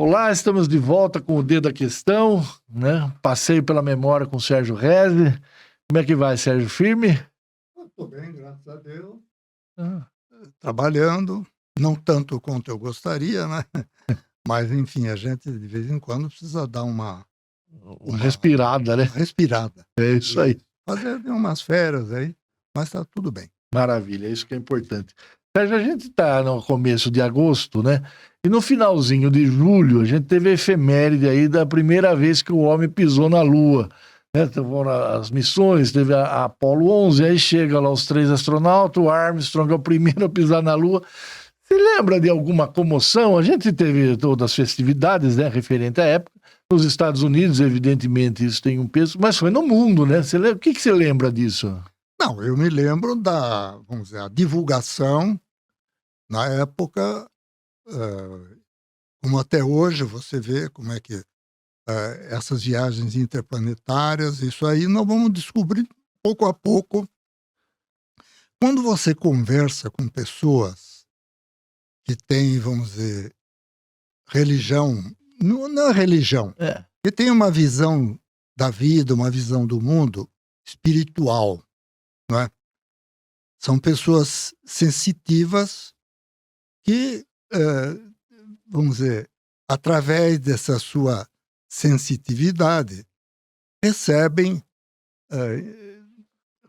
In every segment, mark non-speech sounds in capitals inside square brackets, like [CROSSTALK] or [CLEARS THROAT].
Olá, estamos de volta com o Dedo da Questão, né? Passeio pela memória com o Sérgio Reze. Como é que vai, Sérgio? Firme? Estou bem, graças a Deus. Ah, Trabalhando, não tanto quanto eu gostaria, né? [LAUGHS] Mas, enfim, a gente de vez em quando precisa dar uma uma respirada, né? respirada. É isso aí. Fazer umas férias aí, mas está tudo bem. Maravilha, é isso que é importante. Sérgio, a gente está no começo de agosto, né? E no finalzinho de julho, a gente teve a efeméride aí da primeira vez que o homem pisou na Lua. Né? Foram as missões, teve a, a Apollo 11, aí chega lá os três astronautas, o Armstrong é o primeiro a pisar na Lua. Você lembra de alguma comoção? A gente teve todas as festividades, né, referente à época. Nos Estados Unidos, evidentemente, isso tem um peso, mas foi no mundo, né? Você lembra- O que, que você lembra disso? Não, eu me lembro da, vamos dizer, a divulgação na época, eh, como até hoje você vê como é que eh, essas viagens interplanetárias, isso aí nós vamos descobrir pouco a pouco. Quando você conversa com pessoas que têm, vamos dizer, religião, não, não é religião, É. que tem uma visão da vida, uma visão do mundo espiritual, não é? São pessoas sensitivas que, eh, vamos dizer, através dessa sua sensitividade, recebem, eh,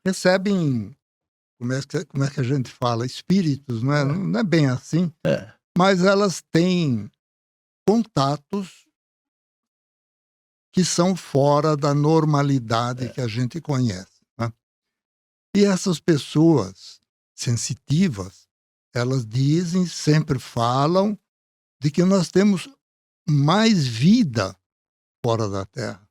recebem, como é, que, como é que a gente fala, espíritos, não é? Não, não é bem assim, É. mas elas têm contatos que são fora da normalidade que a gente conhece. E essas pessoas sensitivas, elas dizem, sempre falam, de que nós temos mais vida fora da Terra.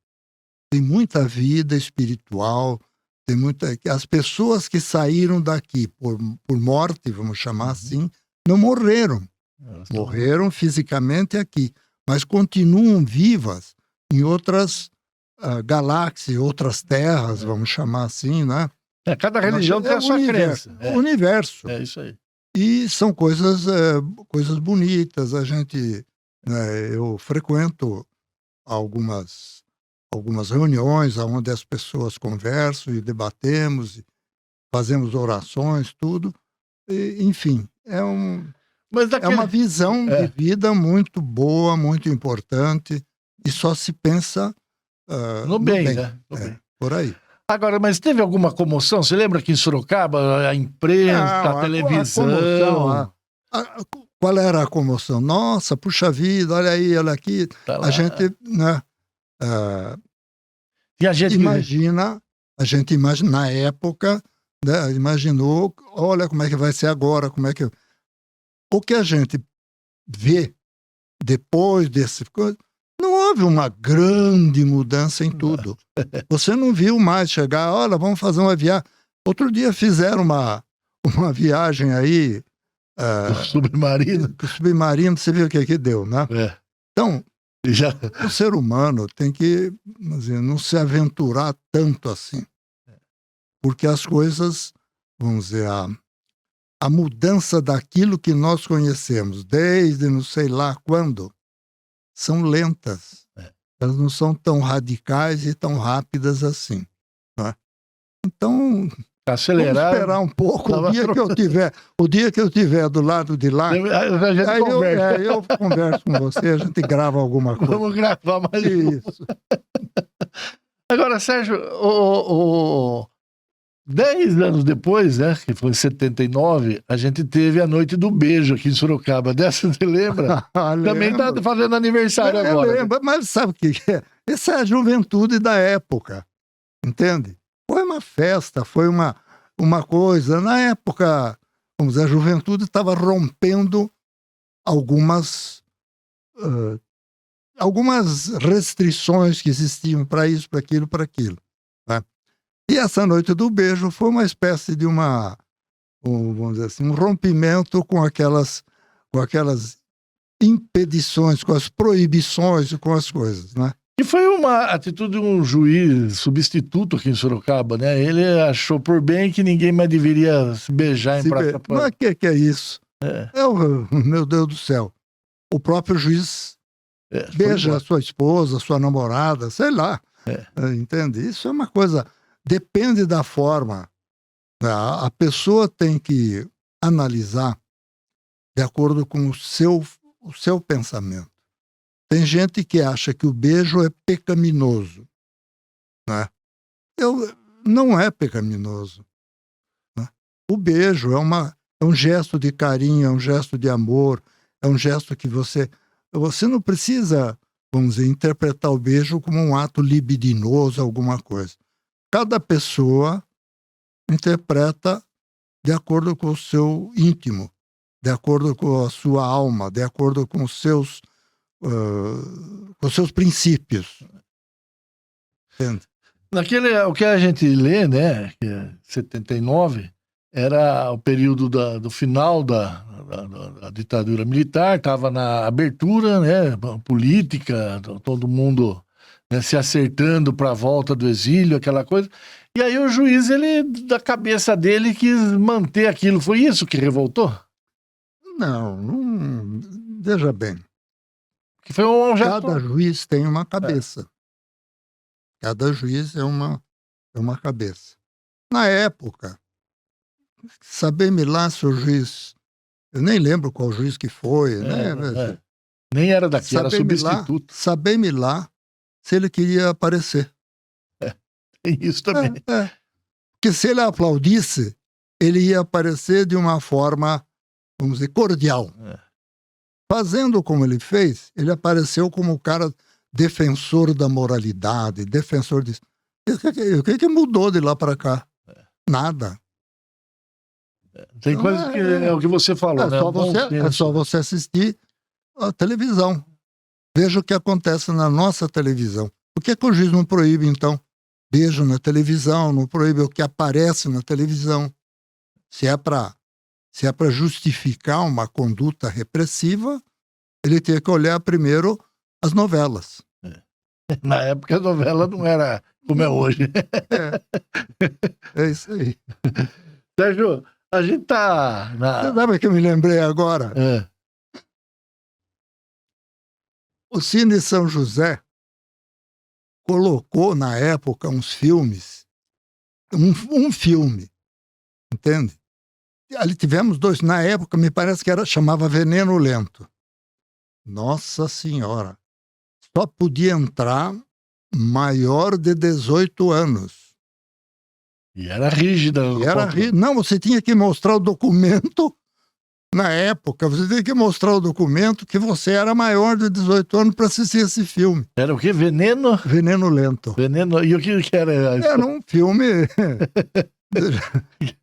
Tem muita vida espiritual, tem muita. As pessoas que saíram daqui por, por morte, vamos chamar assim, não morreram morreram fisicamente aqui, mas continuam vivas em outras ah, galáxias, outras terras, vamos chamar assim, né? É, cada religião tem É a sua universo, crença. O universo. É, é isso aí. E são coisas, eh, coisas bonitas. A gente, né, eu frequento algumas, algumas reuniões onde as pessoas conversam e debatemos, fazemos orações, tudo. E, enfim, é um, Mas é daquele... uma visão É. de vida muito boa, muito importante, e só se pensa ah, no bem, né? No É. bem. por aí. Agora, mas teve alguma comoção? Você lembra que em Sorocaba, a imprensa, Não, a a- a televisão... comoção, a- A- qual era a comoção? Nossa, puxa vida, olha aí, olha aqui. tá. A gente, né, ah, E a gente... imagina, a gente imagina, na época, né, imaginou, olha como é que vai ser agora, como é que... O que a gente vê depois desse coisa, houve uma grande mudança em tudo. [LAUGHS] Você não viu mais chegar, olha, vamos fazer uma viagem. Outro dia fizeram uma, uma viagem aí, O submarino. submarino, você viu o que que deu, né? É. Então, Já... o ser humano tem que dizer, não se aventurar tanto assim. Porque as coisas, vamos dizer, a, a mudança daquilo que nós conhecemos, desde não sei lá quando, são lentas. É. Elas não são tão radicais e tão rápidas assim. é? Então, Vamos Acelerar. esperar um pouco. Tava O dia que eu tiver, o dia que eu tiver do lado de lá, gente aí eu, é, eu converso com você, a gente grava alguma coisa. Vamos gravar mais um. Isso. [LAUGHS] Agora, Sérgio, o, o- dez anos depois, né, que foi em 79, a gente teve a Noite do Beijo aqui em Sorocaba. [LAUGHS] Dessa você lembra? [LAUGHS] Também tá Lembro. fazendo aniversário Eu agora. né? lembro, mas sabe o que é? Essa é a juventude da época, entende? Foi uma festa, foi uma, uma coisa. Na época, vamos dizer, a juventude estava rompendo algumas ah, algumas restrições que existiam para isso, para aquilo, para aquilo. E essa noite do beijo foi uma espécie de uma, um, vamos dizer assim, um rompimento com aquelas, com aquelas impedições, com as proibições e com as coisas, né? E foi uma atitude de um juiz substituto aqui em Sorocaba, né? Ele achou por bem que ninguém mais deveria se beijar em Se praça vê- pública. Mas o que, que é isso? É. É o, [LAUGHS] meu Deus do céu. O próprio juiz É, Beija a sua esposa, sua namorada, sei lá. É. Eh, Entende? Isso é uma coisa. Depende da forma. né? A pessoa tem que analisar de acordo com o seu, o seu pensamento. Tem gente que acha que o beijo é pecaminoso. Né? Eu, não é pecaminoso. né? O beijo é, uma, é um gesto de carinho, é um gesto de amor, é um gesto que você. Você não precisa, vamos dizer, interpretar o beijo como um ato libidinoso, alguma coisa. Cada pessoa interpreta de acordo com o seu íntimo, de acordo com a sua alma, de acordo com os seus, ah, com os seus princípios. Entende? Naquele, o que a gente lê, né, que é 79, era o período da- do final da, da- da- ditadura militar, estava na abertura, né, política, to- todo mundo né, se acertando para a volta do exílio, aquela coisa. E aí o juiz, ele, da cabeça dele, quis manter aquilo. Foi isso que revoltou? Não, não. Veja bem. Que foi um gesto... Cada juiz tem uma cabeça. Cada juiz é uma, é uma cabeça. Na época, saber-me lá se o juiz. Eu nem lembro qual juiz que foi, né? É, é. Nem era daqui, era Saber-me lá, substituto. saber-me lá se ele queria aparecer. Tem isso também. É, é. Porque se ele aplaudisse, ele ia aparecer de uma forma, vamos dizer, cordial. É. Fazendo como ele fez, ele apareceu como o cara defensor da moralidade, defensor disso. O que, que- mudou de lá para cá? É. Nada. Tem Não, coisas é- que é o que você falou, É né? só, você, é só você assistir a televisão. Veja o que acontece na nossa televisão. Por que, que o juiz não proíbe, então, beijo na televisão, não proíbe o que aparece na televisão? Se é para se é para justificar uma conduta repressiva, ele tem que olhar primeiro as novelas. [LAUGHS] Na época a novela não era como é hoje. É, é isso aí. [LAUGHS] Sérgio, a gente tá Você na. sabe que eu me lembrei agora? É, O Cine São José colocou na época uns filmes, um, um filme, entende? Ali tivemos dois, na época me parece que era chamava Veneno Lento. Nossa Senhora, só podia entrar maior de 18 anos. e era rígida. E era não, você tinha que mostrar o documento na época, você tinha que mostrar o documento que você era maior de 18 anos para assistir esse filme, Era o quê? Veneno? Veneno Lento. Veneno. E o que, que era? Era um filme. [LAUGHS]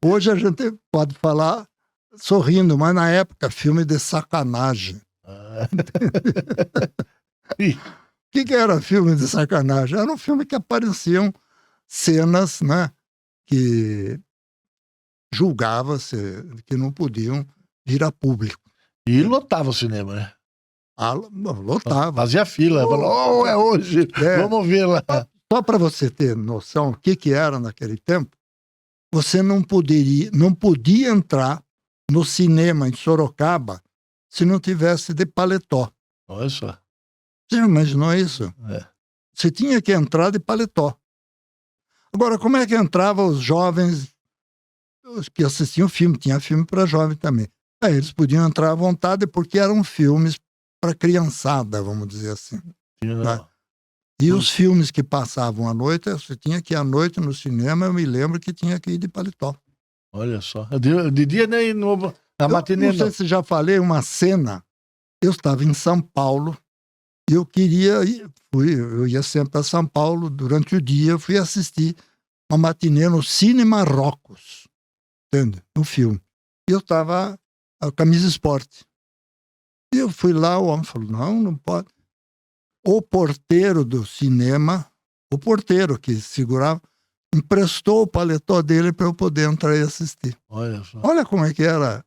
Hoje a gente pode falar sorrindo, mas na época, filme de sacanagem. Ah, [LAUGHS] O que, que era filme de sacanagem? Era um filme que apareciam cenas né, que julgava-se que não podiam vir a público. e lotava o cinema, né? Ah, lotava. Fazia fila. Oh. Falou, oh, é hoje. É. Vamos ver lá. Só para você ter noção o que, que era naquele tempo, você não poderia, não podia entrar no cinema em Sorocaba se não tivesse de paletó. Olha só. Você imaginou isso? É. Você tinha que entrar de paletó. Agora, como é que entravam os jovens os que assistiam filme? Tinha filme para jovem também. Aí eles podiam entrar à vontade porque eram filmes para criançada, vamos dizer assim. Tá. E os filmes que passavam à noite, você tinha que ir à noite no cinema, eu me lembro que tinha que ir de paletó. Olha só. De, de dia nem no, na matinê não sei se já falei uma cena. Eu estava em São Paulo e eu queria ir, fui, eu ia sempre para São Paulo durante o dia, eu fui assistir uma matinê no Cine Marrocos, entende? Um filme. E eu estava a camisa esporte. E eu fui lá, o homem falou: não, não pode. O porteiro do cinema, o porteiro que segurava, emprestou o paletó dele para eu poder entrar e assistir. Olha só. Olha como é que era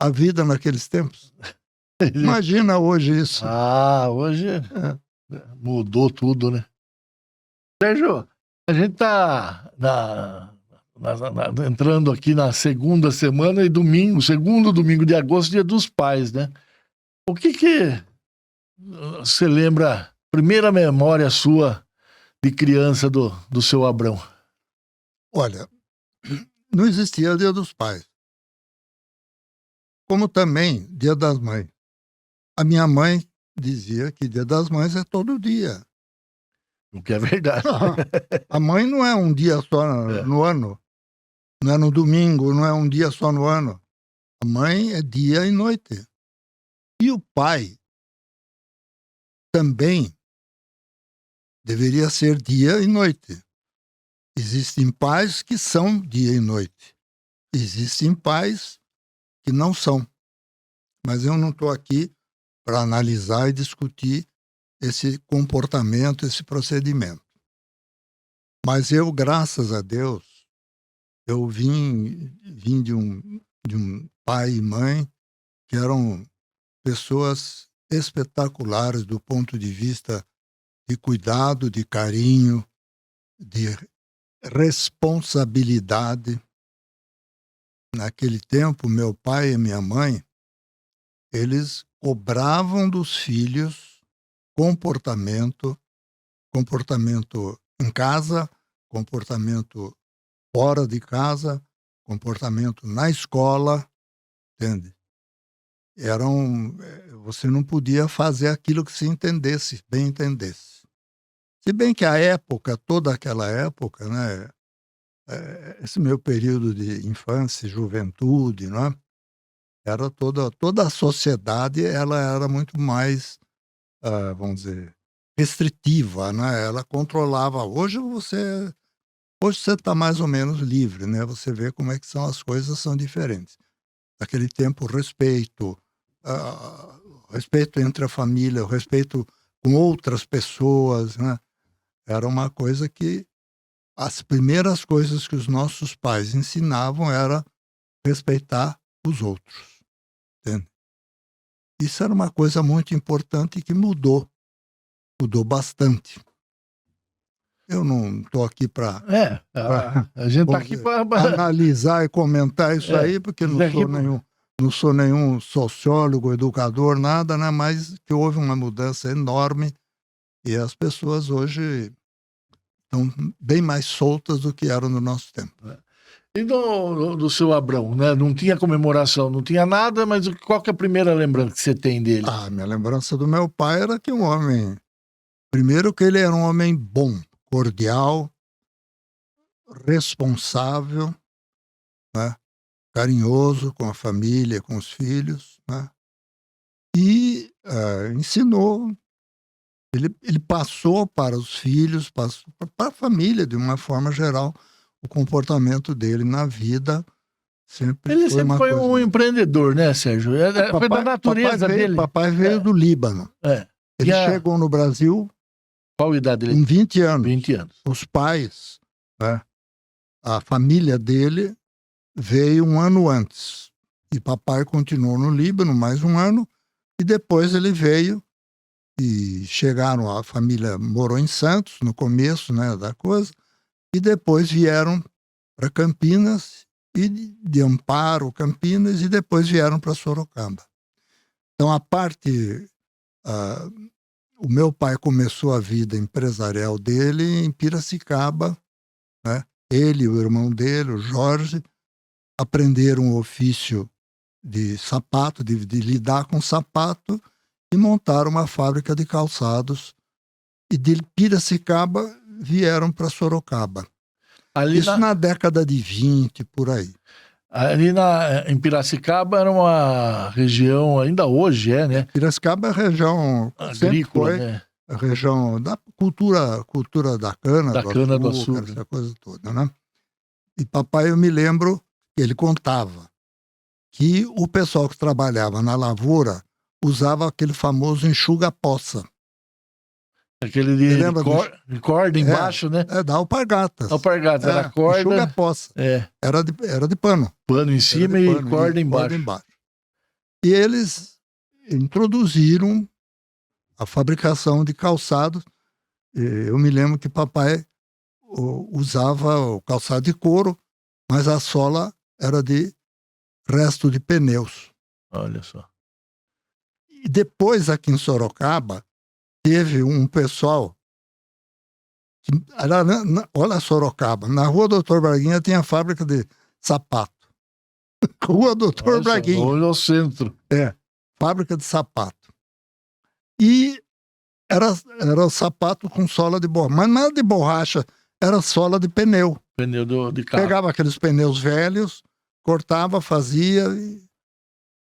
a vida naqueles tempos. [LAUGHS] Imagina hoje isso. Ah, hoje mudou tudo, né? Sérgio, a gente tá na, na- na- entrando aqui na segunda semana e domingo, segundo domingo de agosto, dia dos pais, né? O que que você lembra, primeira memória sua de criança do, do seu Abrão? Olha, [CLEARS THROAT] não existia Dia dos Pais. Como também Dia das Mães. A minha mãe dizia que Dia das Mães é todo dia. O que é verdade. a mãe não é um dia só no, [LAUGHS] é. no ano. Não é no domingo, não é um dia só no ano. A mãe é dia e noite. E o pai também deveria ser dia e noite. Existem pais que são dia e noite. Existem pais que não são. Mas eu não estou aqui para analisar e discutir esse comportamento, esse procedimento. Mas eu, graças a Deus, eu vim, vim de, um, de um pai e mãe que eram pessoas espetaculares do ponto de vista de cuidado, de carinho, de responsabilidade. Naquele tempo, meu pai e minha mãe, eles cobravam dos filhos comportamento, comportamento em casa, comportamento fora de casa, comportamento na escola, entende? Eram, eh, você não podia fazer aquilo que se entendesse, bem entendesse. Se bem que a época, toda aquela época, né, eh, esse meu período de infância, juventude, né, era toda, toda a sociedade ela era muito mais, uh, vamos dizer, restritiva, né? Ela controlava. Hoje você hoje você está mais ou menos livre, né? Você vê como é que são as coisas são diferentes. Naquele tempo, respeito, uh, respeito entre a família, o respeito com outras pessoas, né? Era uma coisa que as primeiras coisas que os nossos pais ensinavam era respeitar os outros. Entende? Isso era uma coisa muito importante que mudou. Mudou bastante. Eu não estou aqui para. É, a, a gente está aqui [LAUGHS] para. Analisar e comentar isso é, aí, porque não sou, nenhum, não sou nenhum sociólogo, educador, nada, né? mas que houve uma mudança enorme e as pessoas hoje estão bem mais soltas do que eram no nosso tempo. É. E do, do seu Abrão, né? Não tinha comemoração, não tinha nada, mas qual que é a primeira lembrança que você tem dele? Ah, minha lembrança do meu pai era que um homem. Primeiro, que ele era um homem bom, cordial, responsável, né? carinhoso com a família, com os filhos, né? e uh, ensinou. Ele, ele passou para os filhos, passou para a família, de uma forma geral, o comportamento dele na vida sempre ele foi sempre foi coisa... um empreendedor, né, Sérgio? É, é, foi da natureza papai veio, dele. Papai veio é. do Líbano. É. Ele a... chegou no Brasil. Qual idade dele? Com 20 anos. 20 anos. Os pais, né, a família dele veio um ano antes. E papai continuou no Líbano mais um ano. E depois ele veio e chegaram, a família morou em Santos no começo né, da coisa e depois vieram para Campinas e de Amparo, Campinas, e depois vieram para Sorocaba. Então, a parte. Uh, o meu pai começou a vida empresarial dele em Piracicaba. Né? Ele e o irmão dele, o Jorge, aprenderam o ofício de sapato, de, de lidar com sapato, e montaram uma fábrica de calçados. E de Piracicaba vieram para Sorocaba. Ali Isso na... na... década de 20, por aí. Ali na, em Piracicaba era uma região, ainda hoje é, né? Piracicaba é região agrícola, foi, né? Região da cultura, cultura da cana, da do cana açúcar, do açúcar, essa coisa toda, né? E papai, eu me lembro que ele contava que o pessoal que trabalhava na lavoura usava aquele famoso enxuga-poça. Aquele de, de, cor, de corda embaixo, é, né? É, da alpargatas. Alpargatas, é, era corda. Enxuga poça. É. Era de, era de pano. Pano em cima e corda embaixo. corda embaixo. E eles introduziram a fabricação de calçados. Eu me lembro que papai usava o calçado de couro, mas a sola era de resto de pneus. Olha só. e depois aqui em Sorocaba teve um pessoal era, na, olha Sorocaba, na rua Doutor Braguinha tinha a fábrica de sapato. [LAUGHS] rua Doutor Nossa, Braguinha. Olha o centro. É, fábrica de sapato. E era, era sapato com sola de borracha, mas era de borracha, era sola de pneu. Pneu do, de carro. Pegava aqueles pneus velhos, cortava, fazia, e,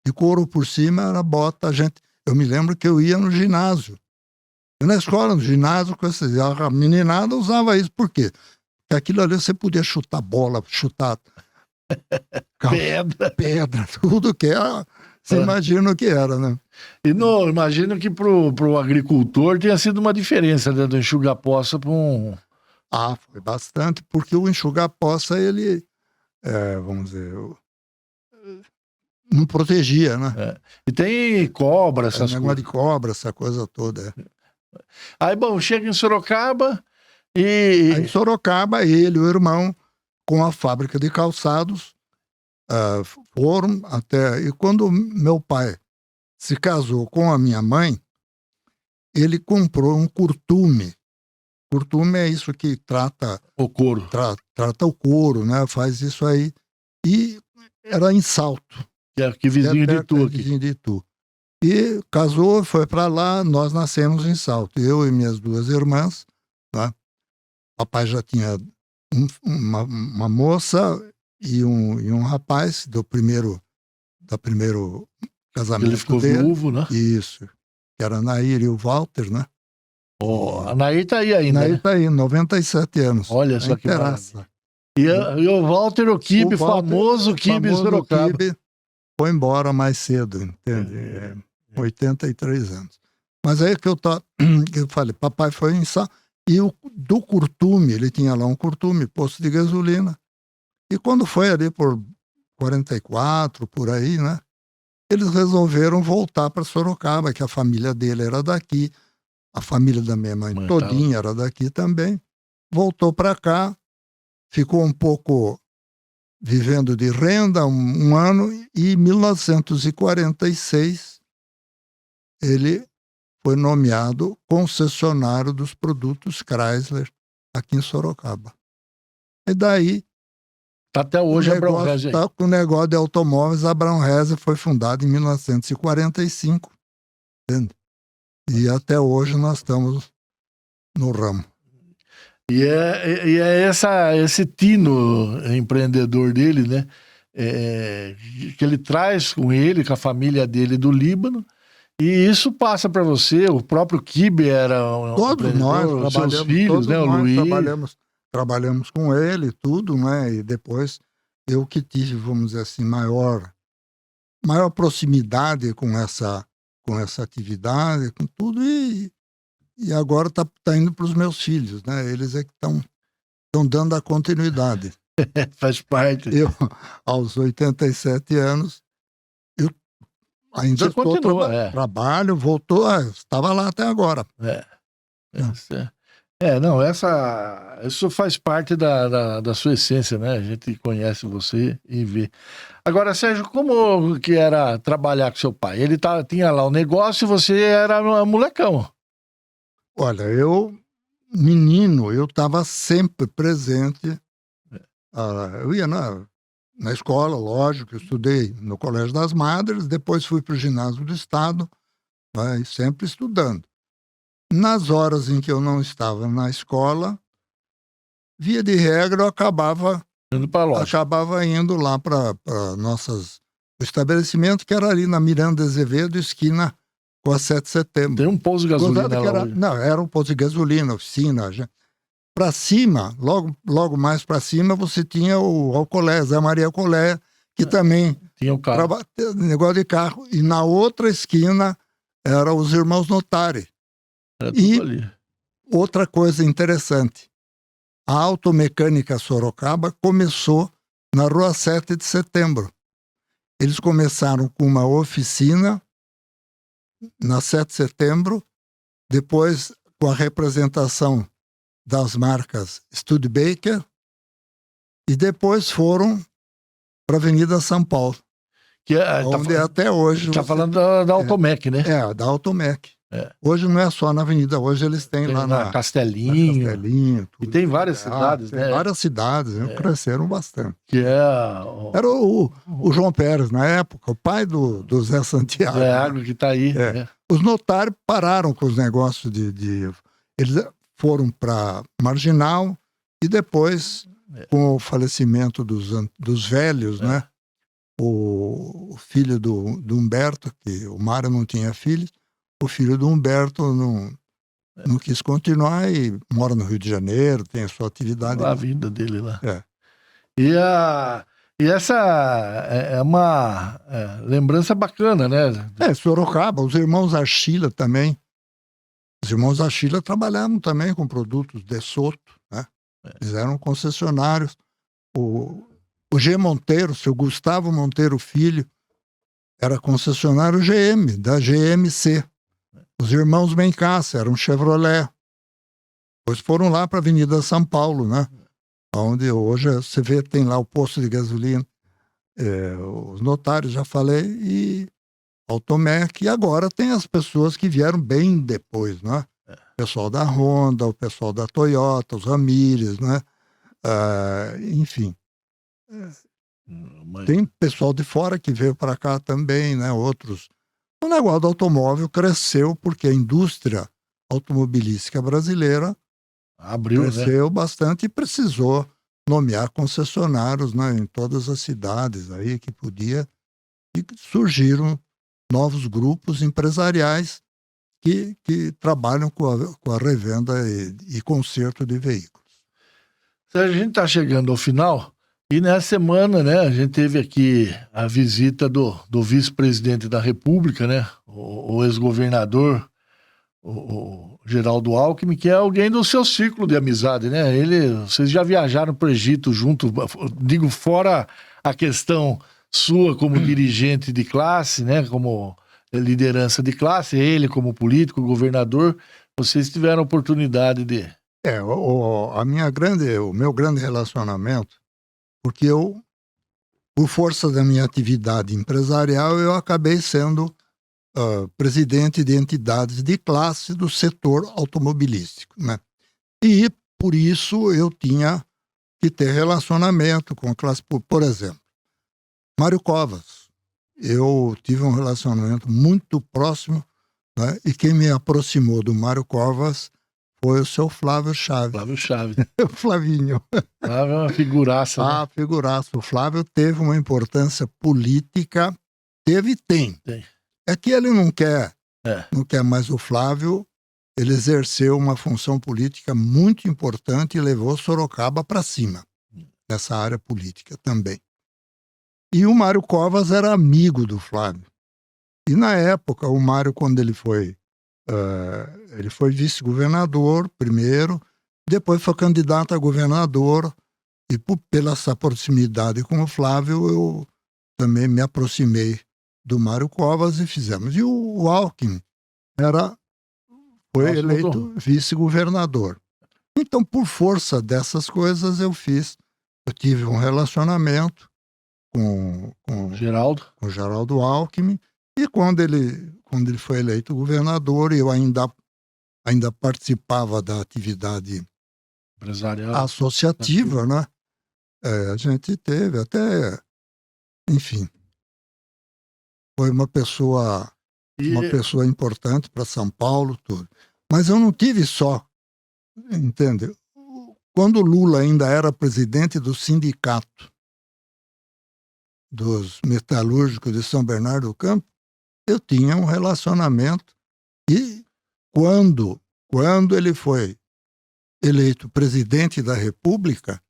de couro por cima era bota. A gente, eu me lembro que eu ia no ginásio na escola, no ginásio, com esses, a meninada usava isso. Por quê? Porque aquilo ali você podia chutar bola, chutar [LAUGHS] pedra, pedra tudo que era. Você é. imagina o que era, né? E não, imagino que pro, pro agricultor tenha sido uma diferença né, do enxugar poça para um. Ah, foi bastante, porque o enxugar poça, ele, é, vamos dizer, não protegia, né? É. E tem cobra, essas é, coisas. de cobra, essa coisa toda. É. Aí, bom, chega em Sorocaba e. Aí, em Sorocaba, ele e o irmão, com a fábrica de calçados, uh, foram até. E quando meu pai se casou com a minha mãe, ele comprou um curtume. Curtume é isso que trata o couro. Tra, trata o couro, né? Faz isso aí. E era em Salto. Que é aqui vizinho é de tu. Aqui. Vizinho de tu. E casou, foi para lá, nós nascemos em Salto, eu e minhas duas irmãs. Né? Papai já tinha um, uma, uma, moça e um, e um rapaz do primeiro, do primeiro casamento Ele ficou dele. viúvo, né? Isso, que era a Nair e o Walter, né? Oh, a Nair tá aí ainda, Nair né? tá aí, 97 anos. Olha só que maravilha. E, e, o Walter, o Kibe, o famoso Kibe Sorocaba. Kibe, foi embora mais cedo, entende? É. 83 anos. Mas aí que eu, tá, [CLEARS THROAT] eu falei, papai foi em Sá, e o, do curtume, ele tinha lá um curtume, posto de gasolina. E quando foi ali por 44, por aí, né? Eles resolveram voltar para Sorocaba, que a família dele era daqui, a família da minha mãe, mãe todinha era daqui também. Voltou para cá, ficou um pouco vivendo de renda um, um ano e em 1946 ele foi nomeado concessionário dos produtos Chrysler aqui em Sorocaba. E daí. Tá até hoje o negócio, a Abrão tá, O negócio de automóveis, a Abrão Reza foi fundado em 1945. Entende? E até hoje nós estamos no ramo. E é, e é essa, esse tino empreendedor dele, né? É, que ele traz com ele, com a família dele do Líbano, e isso passa para você, o próprio Kibe era um Todos nós trabalhamos, seus filhos, né, o Luiz. Trabalhamos, trabalhamos com ele, tudo, né? E depois eu que tive, vamos dizer assim, maior maior proximidade com essa com essa atividade, com tudo e, e agora está tá indo para os meus filhos, né? Eles é que estão estão dando a continuidade. [LAUGHS] Faz parte. Eu, aos 87 anos, Ainda estou continua, traba é. trabalho, voltou, ah, estava lá até agora. É. É, é, não, essa. Isso faz parte da, da, da, sua essência, né? A gente conhece você e vê. Agora, Sérgio, como que era trabalhar com seu pai? Ele tá, tinha lá o um negócio e você era um molecão. Olha, eu, menino, eu estava sempre presente. Uh, eu ia na na escola, lógico, eu estudei no Colégio das Madres, depois fui para o ginásio do Estado, né, sempre estudando. Nas horas em que eu não estava na escola, via de regra, eu acabava indo, acabava indo lá para nossas o estabelecimento que era ali na Miranda Azevedo, esquina com a 7 de setembro. Tem um posto de gasolina lá era, Não, era um posto de gasolina, oficina. Já, para cima, logo, logo mais para cima, você tinha o Alcolé, Zé Maria Alcolé, que é, também tinha o carro. negócio de carro. E na outra esquina eram os irmãos Notari. e ali. outra coisa interessante, a automecânica Sorocaba começou na rua 7 de setembro. Eles começaram com uma oficina na 7 de setembro, depois com a representação das marcas Studebaker e depois foram para a Avenida São Paulo. Que é, onde tá, até hoje. Está falando da, da Automec, é, né? É, da Automec. É. Hoje não é só na avenida, hoje eles têm tem lá na, na Castelinho. Na Castelinho e tem várias é, cidades, né? Várias cidades, é. cresceram bastante. Que é. Era o, o, João Pérez, na época, o pai do, do Zé Santiago. Zé Água que está aí. É. Né? Os notários pararam com os negócios de. de eles foram para Marginal e depois, é. com o falecimento dos, dos velhos, né? O, o filho do, do Humberto, que o Mário não tinha filhos o filho do Humberto não, é. não quis continuar e mora no Rio de Janeiro, tem a sua atividade. A vida dele lá. É. E, a, e essa é, é uma é, lembrança bacana, né? É, Sorocaba, os irmãos Archila também. Os irmãos Archila trabalhavam também com produtos de Soto, né? É. Eles eram concessionários. O, o G. Monteiro, seu Gustavo Monteiro Filho, era concessionário GM, da GMC. Os irmãos Bencassa eram Chevrolet. Depois foram lá para a Avenida São Paulo, né? Onde hoje você vê, tem lá o posto de gasolina. É, os notários, já falei, e Automec. E agora tem as pessoas que vieram bem depois, né? O pessoal da Honda, o pessoal da Toyota, os Ramírez, né? Uh, enfim. Mas... Tem pessoal de fora que veio para cá também, né? Outros o negócio do automóvel cresceu porque a indústria automobilística brasileira Abriu, né? cresceu né? bastante e precisou nomear concessionários né, em todas as cidades aí que podia e surgiram novos grupos empresariais que, que trabalham com a, com a revenda e, e conserto de veículos. A gente está chegando ao final e nessa semana, né, a gente teve aqui a visita do, do vice-presidente da República, né, o, o ex-governador, o, Geraldo Alckmin, que é alguém do seu ciclo de amizade, né? Ele, vocês já viajaram para o Egito junto, digo, fora a questão sua como dirigente de classe, né, como liderança de classe, ele como político, governador, vocês tiveram a oportunidade de... É, o, a minha grande, o meu grande relacionamento porque eu, por força da minha atividade empresarial, eu acabei sendo uh, presidente de entidades de classe do setor automobilístico, né? E por isso eu tinha que ter relacionamento com a classe, por, por exemplo, Mário Covas. Eu tive um relacionamento muito próximo, né? e quem me aproximou do Mário Covas foi o seu Flávio Chaves. Flávio Chaves. [LAUGHS] o Flavinho. Flávio é uma figuraça. Ah, né? figuraça. O Flávio teve uma importância política, teve e tem. tem. É que ele não quer, é. não quer mais o Flávio. Ele exerceu uma função política muito importante e levou Sorocaba para cima, nessa área política também. E o Mário Covas era amigo do Flávio. E na época, o Mário, quando ele foi Uh, ele foi vice-governador primeiro, depois foi candidato a governador, e por, pela essa proximidade com o Flávio, eu também me aproximei do Mário Covas e fizemos. E o, o Alckmin era, foi Nossa, eleito vice-governador. Então, por força dessas coisas, eu fiz. Eu tive um relacionamento com, com Geraldo, com Geraldo Alckmin, e quando ele, quando ele foi eleito governador, eu ainda, ainda participava da atividade empresarial associativa, né? É, a gente teve até, enfim, foi uma pessoa, e... uma pessoa importante para São Paulo, tudo. Mas eu não tive só, entende? Quando Lula ainda era presidente do sindicato dos metalúrgicos de São Bernardo do Campo, eu tinha um relacionamento e quando quando ele foi eleito presidente da República,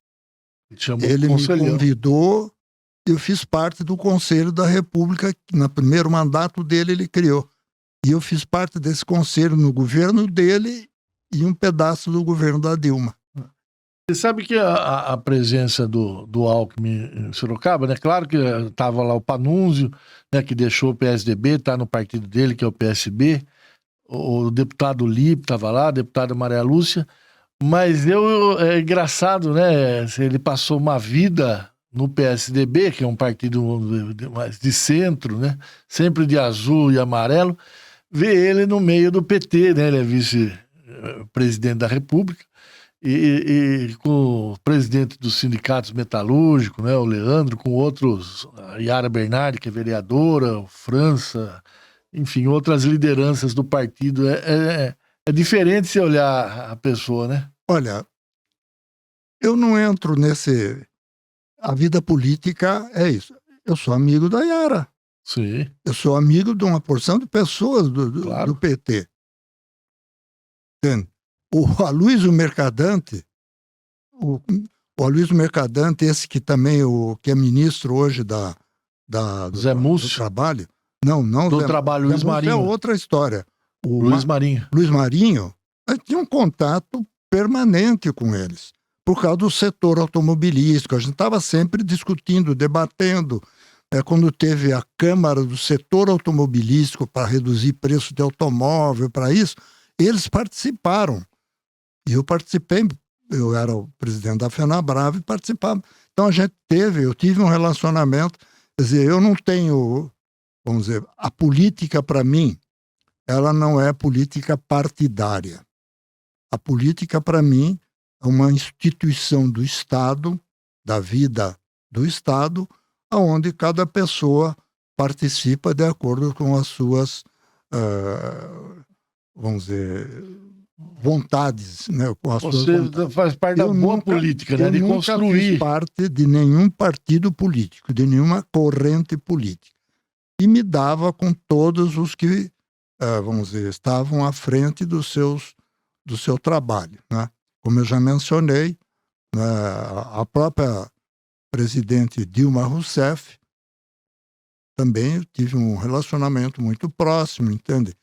ele me convidou, eu fiz parte do Conselho da República, que no primeiro mandato dele ele criou. E eu fiz parte desse conselho no governo dele e um pedaço do governo da Dilma. Você sabe que a, a, presença do, do Alckmin em Sorocaba, né? Claro que estava lá o Panúnzio, né, que deixou o PSDB, está no partido dele, que é o PSB. O, o deputado Lipe estava lá, a deputada Maria Lúcia. Mas eu, é engraçado, né? Ele passou uma vida no PSDB, que é um partido de centro, né? sempre de azul e amarelo, vê ele no meio do PT, né? ele é vice-presidente da República, e, e, com o presidente dos sindicatos metalúrgicos, né, o Leandro, com outros, a Yara Bernardi, que é vereadora, o França, enfim, outras lideranças do partido. É, é, é diferente se olhar a pessoa, né? Olha, eu não entro nesse. A vida política é isso. Eu sou amigo da Yara. Sim. Eu sou amigo de uma porção de pessoas do, do, claro. do PT. Entende? O Aloysio Mercadante, o, o Aloysio Mercadante, esse que também o, que é ministro hoje da, da, do, Zé do Trabalho. Não, não. Do Zé, trabalho, Luiz Zé é Marinho. É outra história. O Luiz Marinho. Luiz Marinho tinha um contato permanente com eles, por causa do setor automobilístico. A gente estava sempre discutindo, debatendo. É, quando teve a Câmara do Setor Automobilístico para reduzir preço de automóvel, para isso, eles participaram. E eu participei, eu era o presidente da FenaBrava e participava. Então a gente teve, eu tive um relacionamento, quer dizer, eu não tenho, vamos dizer, a política para mim, ela não é política partidária. A política para mim é uma instituição do Estado, da vida do Estado, aonde cada pessoa participa de acordo com as suas, uh, vamos dizer, vontades, né? Com as Você vontades. faz parte da boa nunca, política, né? De nunca construir. Fiz parte de nenhum partido político, de nenhuma corrente política. E me dava com todos os que, uh, vamos dizer, estavam à frente dos seus, do seu trabalho, né? Como eu já mencionei, né, a própria presidente Dilma Rousseff também tive um relacionamento muito próximo, entende?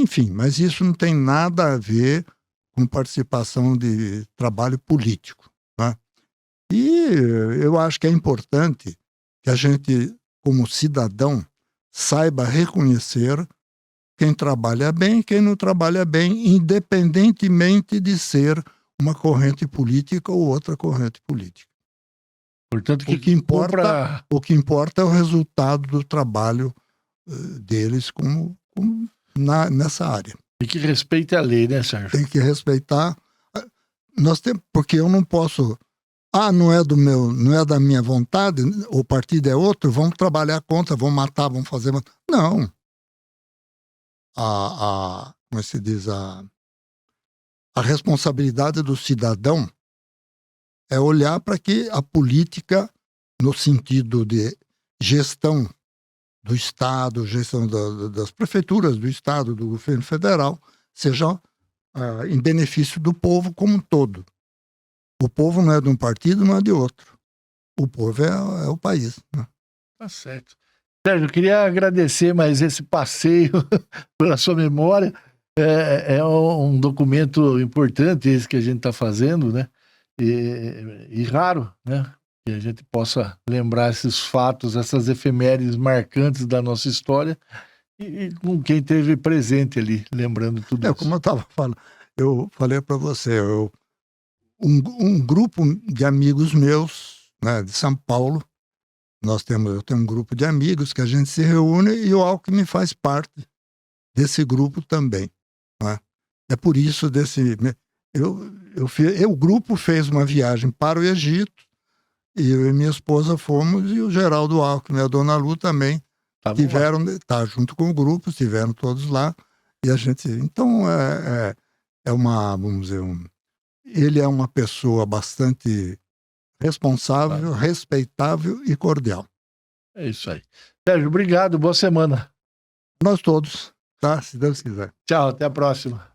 Enfim, mas isso não tem nada a ver com participação de trabalho político. Né? E eu acho que é importante que a gente, como cidadão, saiba reconhecer quem trabalha bem e quem não trabalha bem, independentemente de ser uma corrente política ou outra corrente política. Portanto, que o, que importa, pra... o que importa é o resultado do trabalho uh, deles como, como na, nessa área. Tem que respeitar a lei, né, Sérgio? Tem que respeitar. Nós temos, porque eu não posso. Ah, não é do meu, não é da minha vontade, o partido é outro, vamos trabalhar contra, vamos matar, vamos fazer. Não. A, a como é se diz, a, a responsabilidade do cidadão é olhar para que a política, no sentido de gestão do Estado, gestão da, das prefeituras do Estado, do governo federal, seja ah, em benefício do povo como um todo. O povo não é de um partido, não é de outro. O povo é, é o país. Né? Tá certo. Sérgio, eu queria agradecer mais esse passeio [LAUGHS] pela sua memória. É, é, um documento importante esse que a gente está fazendo, né? E, e raro, né? Que a gente possa lembrar esses fatos, essas efemérides marcantes da nossa história e, e com quem teve presente ali, lembrando tudo é, isso. Como eu estava falando, eu falei para você, eu, um, um, grupo de amigos meus, né, de São Paulo, nós temos, eu tenho um grupo de amigos que a gente se reúne e o Alckmin faz parte desse grupo também. Né? É por isso desse, eu, eu, eu, o grupo fez uma viagem para o Egito e eu e minha esposa fomos, e o Geraldo Alckmin e a Dona Lu também tá tiveram, tá junto com o grupo, estiveram todos lá. E a gente. Então, é, é, é uma, vamos dizer, um, ele é uma pessoa bastante responsável, tá. respeitável e cordial. É isso aí. Sérgio, obrigado, boa semana. Nós todos, tá? Se Deus quiser. Tchau, até a próxima.